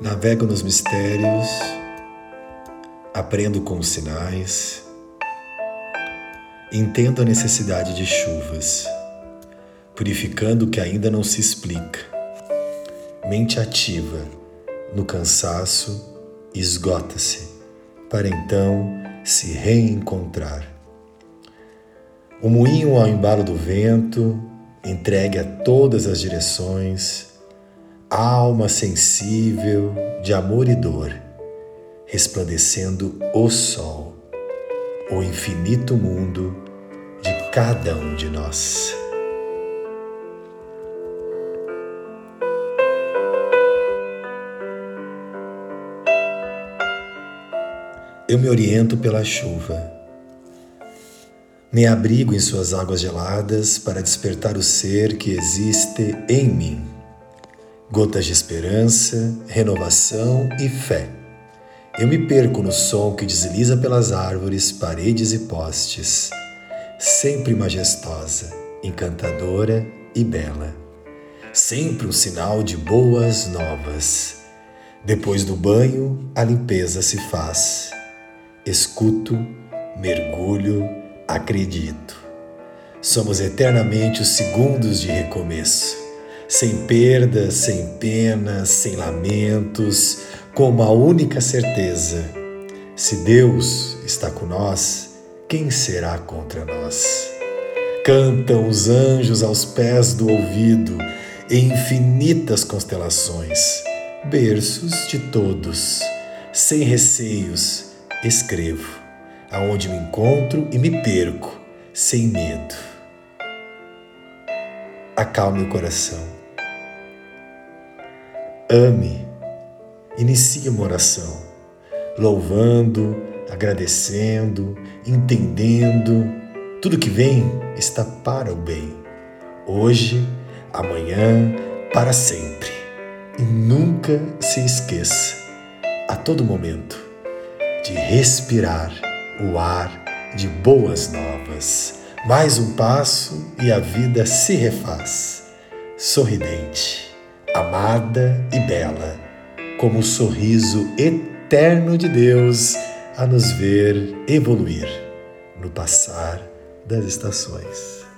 Navego nos mistérios, aprendo com os sinais, entendo a necessidade de chuvas, purificando o que ainda não se explica. Mente ativa, no cansaço, esgota-se, para então se reencontrar. O moinho ao embalo do vento, entregue a todas as direções, alma sensível de amor e dor, resplandecendo o sol, o infinito mundo de cada um de nós. Eu me oriento pela chuva. Me abrigo em suas águas geladas para despertar o ser que existe em mim gotas de esperança, renovação e fé. Eu me perco no som que desliza pelas árvores, paredes e postes, sempre majestosa, encantadora e bela. Sempre um sinal de boas novas. Depois do banho, a limpeza se faz. Escuto, mergulho, acredito. Somos eternamente os segundos de recomeço sem perdas, sem penas, sem lamentos, com uma única certeza: se Deus está com nós, quem será contra nós? Cantam os anjos aos pés do ouvido, em infinitas constelações, berços de todos, sem receios, escrevo, aonde me encontro e me perco, sem medo. Acalme o coração Ame. Inicie uma oração, louvando, agradecendo, entendendo. Tudo que vem está para o bem. Hoje, amanhã, para sempre. E nunca se esqueça, a todo momento, de respirar o ar de boas novas. Mais um passo e a vida se refaz. Sorridente amada e bela, como o sorriso eterno de Deus a nos ver evoluir no passar das estações.